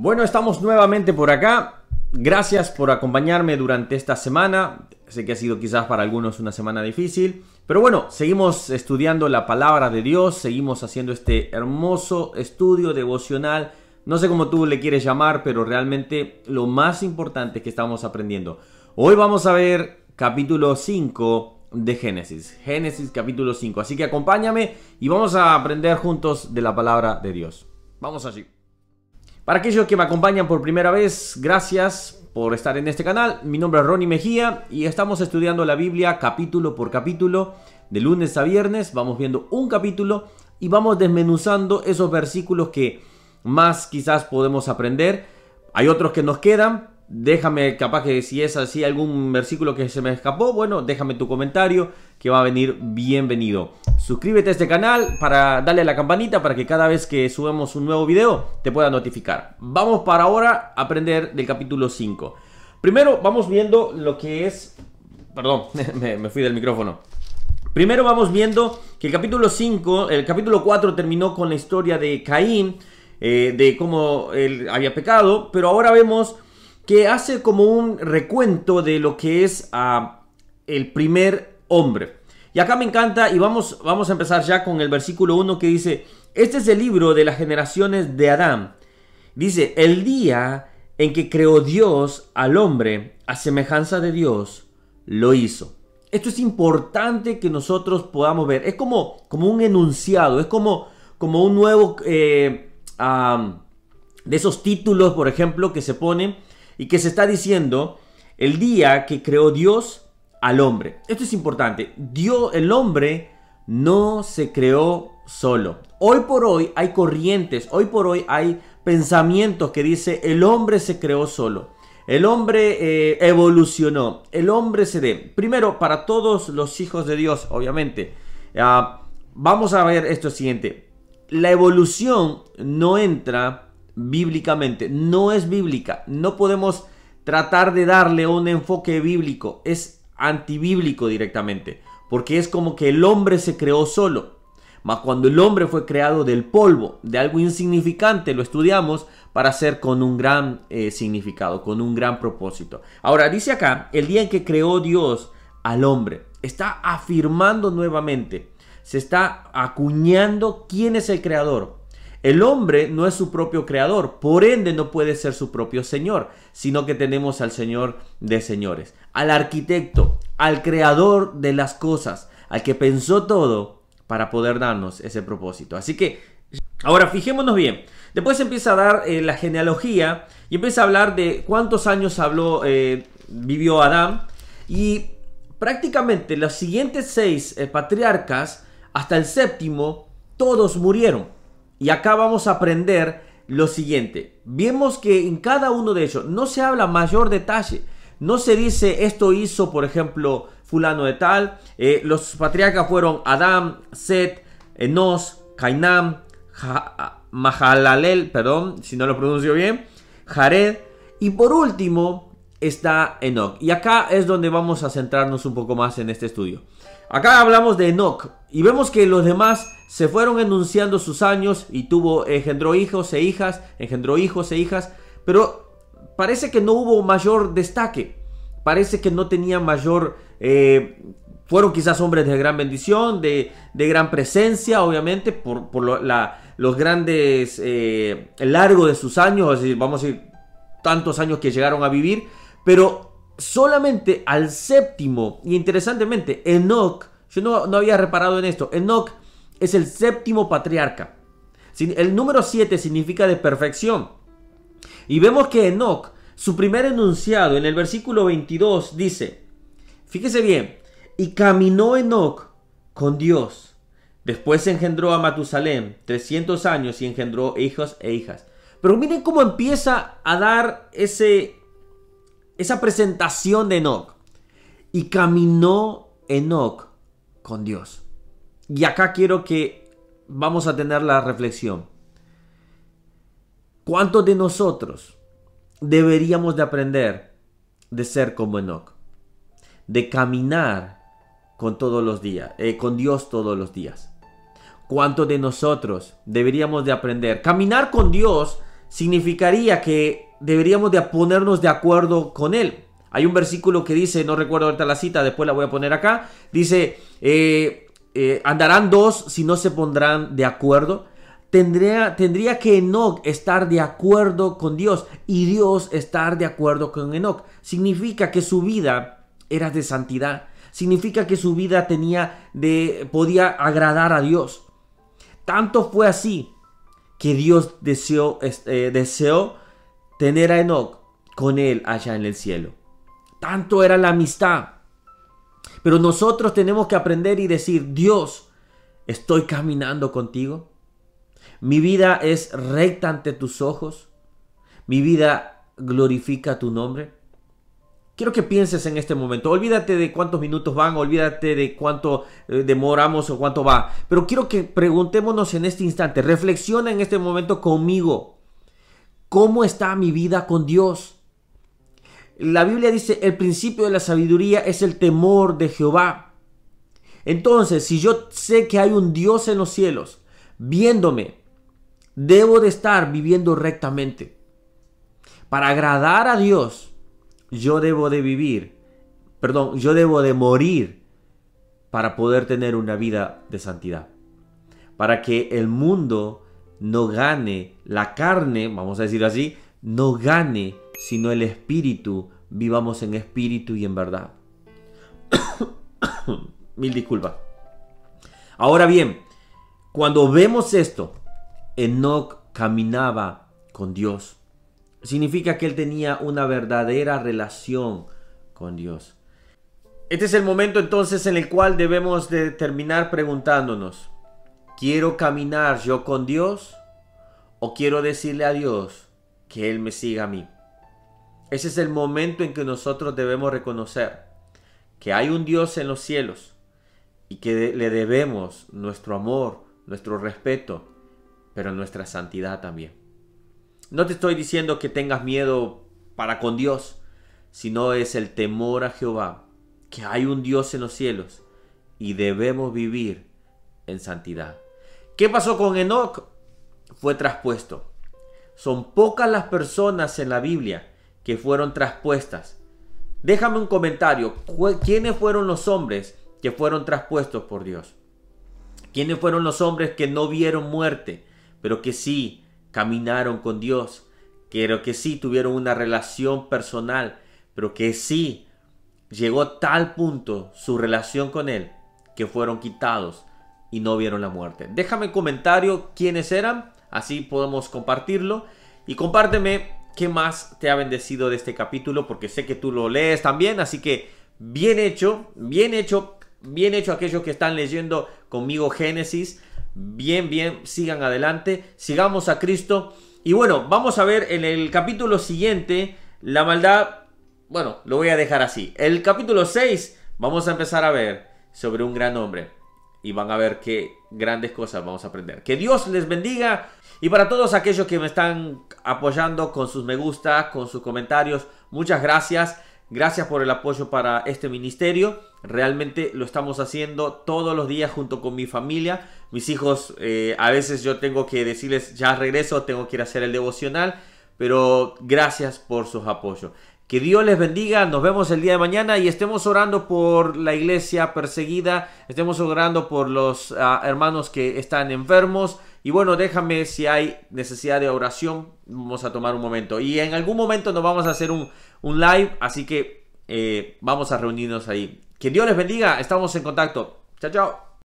Bueno, estamos nuevamente por acá. Gracias por acompañarme durante esta semana. Sé que ha sido quizás para algunos una semana difícil, pero bueno, seguimos estudiando la palabra de Dios, seguimos haciendo este hermoso estudio devocional. No sé cómo tú le quieres llamar, pero realmente lo más importante que estamos aprendiendo. Hoy vamos a ver capítulo 5 de Génesis. Génesis capítulo 5. Así que acompáñame y vamos a aprender juntos de la palabra de Dios. Vamos allí. Para aquellos que me acompañan por primera vez, gracias por estar en este canal. Mi nombre es Ronnie Mejía y estamos estudiando la Biblia capítulo por capítulo, de lunes a viernes. Vamos viendo un capítulo y vamos desmenuzando esos versículos que más quizás podemos aprender. Hay otros que nos quedan, Déjame, capaz que si es así algún versículo que se me escapó, bueno, déjame tu comentario que va a venir bienvenido. Suscríbete a este canal para darle a la campanita para que cada vez que subamos un nuevo video te pueda notificar. Vamos para ahora a aprender del capítulo 5. Primero vamos viendo lo que es... Perdón, me, fui del micrófono. Primero vamos viendo que el capítulo 5, el capítulo 4 terminó con la historia de Caín, eh, de cómo él había pecado, pero ahora vemos que hace como un recuento de lo que es ah, el primer hombre. Y acá me encanta y vamos, vamos a empezar ya con el versículo 1 que dice, este es el libro de las generaciones de Adán. Dice, el día en que creó Dios al hombre a semejanza de Dios, lo hizo. Esto es importante que nosotros podamos ver. Es como, como un enunciado, es como, como un nuevo... Eh, de esos títulos, por ejemplo, que se ponen y que se está diciendo el día que creó Dios al hombre. Esto es importante. Dios, el hombre no se creó solo. Hoy por hoy hay corrientes, hoy por hoy hay pensamientos que dice el hombre se creó solo. El hombre eh, evolucionó, el hombre se dé. Primero, para todos los hijos de Dios, obviamente, ah, vamos a ver esto siguiente. La evolución no entra bíblicamente. No es bíblica. No podemos tratar de darle un enfoque bíblico. Es antibíblico directamente. Porque es como que el hombre se creó solo. Mas cuando el hombre fue creado del polvo, de algo insignificante, lo estudiamos para ser con un gran eh, significado, con un gran propósito. Ahora, dice acá, el día en que creó Dios al hombre, está afirmando nuevamente, se está acuñando quién es el creador, el hombre no es su propio creador, por ende no puede ser su propio Señor, sino que tenemos al Señor de señores, al arquitecto, al creador de las cosas, al que pensó todo para poder darnos ese propósito. Así que, ahora fijémonos bien. Después empieza a dar eh, la genealogía y empieza a hablar de cuántos años eh, vivió Adán y prácticamente los siguientes seis eh, patriarcas, hasta el séptimo, todos murieron. Y acá vamos a aprender lo siguiente. Vemos que en cada uno de ellos no se habla mayor detalle. No se dice esto hizo, por ejemplo, fulano de tal. Eh, los patriarcas fueron Adán, Set, Enos, Cainam, Mahalalel, perdón, si no lo pronuncio bien, Jared. Y por último está Enoch. Y acá es donde vamos a centrarnos un poco más en este estudio. Acá hablamos de Enoch y vemos que los demás se fueron enunciando sus años y tuvo, engendró hijos e hijas, engendró hijos e hijas, pero parece que no hubo mayor destaque, parece que no tenía mayor, eh, fueron quizás hombres de gran bendición, de, gran presencia, obviamente, por, los grandes, eh, el largo de sus años, vamos a decir, tantos años que llegaron a vivir, pero solamente al séptimo, y interesantemente, Enoch, yo no, no había reparado en esto, Enoch es el séptimo patriarca. El número 7 significa de perfección. Y vemos que Enoch, su primer enunciado en el versículo 22 dice, fíjese bien, y caminó Enoch con Dios. Después engendró a Matusalem 300 años y engendró hijos e hijas. Pero miren cómo empieza a dar ese esa presentación de Enoch. Y caminó Enoch con Dios. Y acá quiero que vamos a tener la reflexión. ¿Cuántos de nosotros deberíamos de aprender de ser como Enoch? De caminar con todos los días, eh, con Dios todos los días. ¿Cuántos de nosotros deberíamos de aprender? Caminar con Dios significaría que deberíamos de ponernos de acuerdo con él. Hay un versículo que dice, no recuerdo ahorita la cita, después la voy a poner acá, dice, eh, eh, andarán dos si no se pondrán de acuerdo. Tendría, tendría que Enoch estar de acuerdo con Dios y Dios estar de acuerdo con Enoch. Significa que su vida era de santidad. Significa que su vida tenía de, podía agradar a Dios. Tanto fue así que Dios deseó, eh, deseó tener a Enoch con él allá en el cielo. Tanto era la amistad. Pero nosotros tenemos que aprender y decir, Dios, estoy caminando contigo. Mi vida es recta ante tus ojos. Mi vida glorifica tu nombre. Quiero que pienses en este momento. Olvídate de cuántos minutos van, olvídate de cuánto eh, demoramos o cuánto va. Pero quiero que preguntémonos en este instante. Reflexiona en este momento conmigo. ¿Cómo está mi vida con Dios? La Biblia dice, el principio de la sabiduría es el temor de Jehová. Entonces, si yo sé que hay un Dios en los cielos, viéndome, debo de estar viviendo rectamente. Para agradar a Dios, yo debo de vivir, perdón, yo debo de morir para poder tener una vida de santidad. Para que el mundo no gane, la carne, vamos a decir así, no gane sino el Espíritu, vivamos en espíritu y en verdad. Mil disculpas. Ahora bien, cuando vemos esto, Enoch caminaba con Dios. Significa que él tenía una verdadera relación con Dios. Este es el momento entonces en el cual debemos de terminar preguntándonos, ¿quiero caminar yo con Dios o quiero decirle a Dios que Él me siga a mí? Ese es el momento en que nosotros debemos reconocer que hay un Dios en los cielos y que le debemos nuestro amor, nuestro respeto, pero nuestra santidad también. No te estoy diciendo que tengas miedo para con Dios, sino es el temor a Jehová, que hay un Dios en los cielos y debemos vivir en santidad. ¿Qué pasó con Enoch? Fue traspuesto. Son pocas las personas en la Biblia que fueron traspuestas. Déjame un comentario. ¿Quiénes fueron los hombres que fueron traspuestos por Dios? ¿Quiénes fueron los hombres que no vieron muerte, pero que sí caminaron con Dios? Pero que sí tuvieron una relación personal, pero que sí llegó tal punto su relación con Él que fueron quitados y no vieron la muerte. Déjame un comentario quiénes eran, así podemos compartirlo. Y compárteme qué más te ha bendecido de este capítulo, porque sé que tú lo lees también, así que bien hecho, bien hecho, bien hecho aquellos que están leyendo conmigo Génesis, bien, bien, sigan adelante, sigamos a Cristo. Y bueno, vamos a ver en el capítulo siguiente la maldad, bueno, lo voy a dejar así. El capítulo 6 vamos a empezar a ver sobre un gran hombre y van a ver qué grandes cosas vamos a aprender. Que Dios les bendiga y para todos aquellos que me están apoyando con sus me gusta, con sus comentarios, muchas gracias. Gracias por el apoyo para este ministerio. Realmente lo estamos haciendo todos los días junto con mi familia. Mis hijos, eh, a veces yo tengo que decirles, ya regreso, tengo que ir a hacer el devocional. Pero gracias por sus apoyos. Que Dios les bendiga, nos vemos el día de mañana y estemos orando por la iglesia perseguida, estemos orando por los ah, hermanos que están enfermos. Y bueno, déjame si hay necesidad de oración, vamos a tomar un momento. Y en algún momento nos vamos a hacer un, live, así que eh, vamos a reunirnos ahí. Que Dios les bendiga, estamos en contacto. Chao, chao.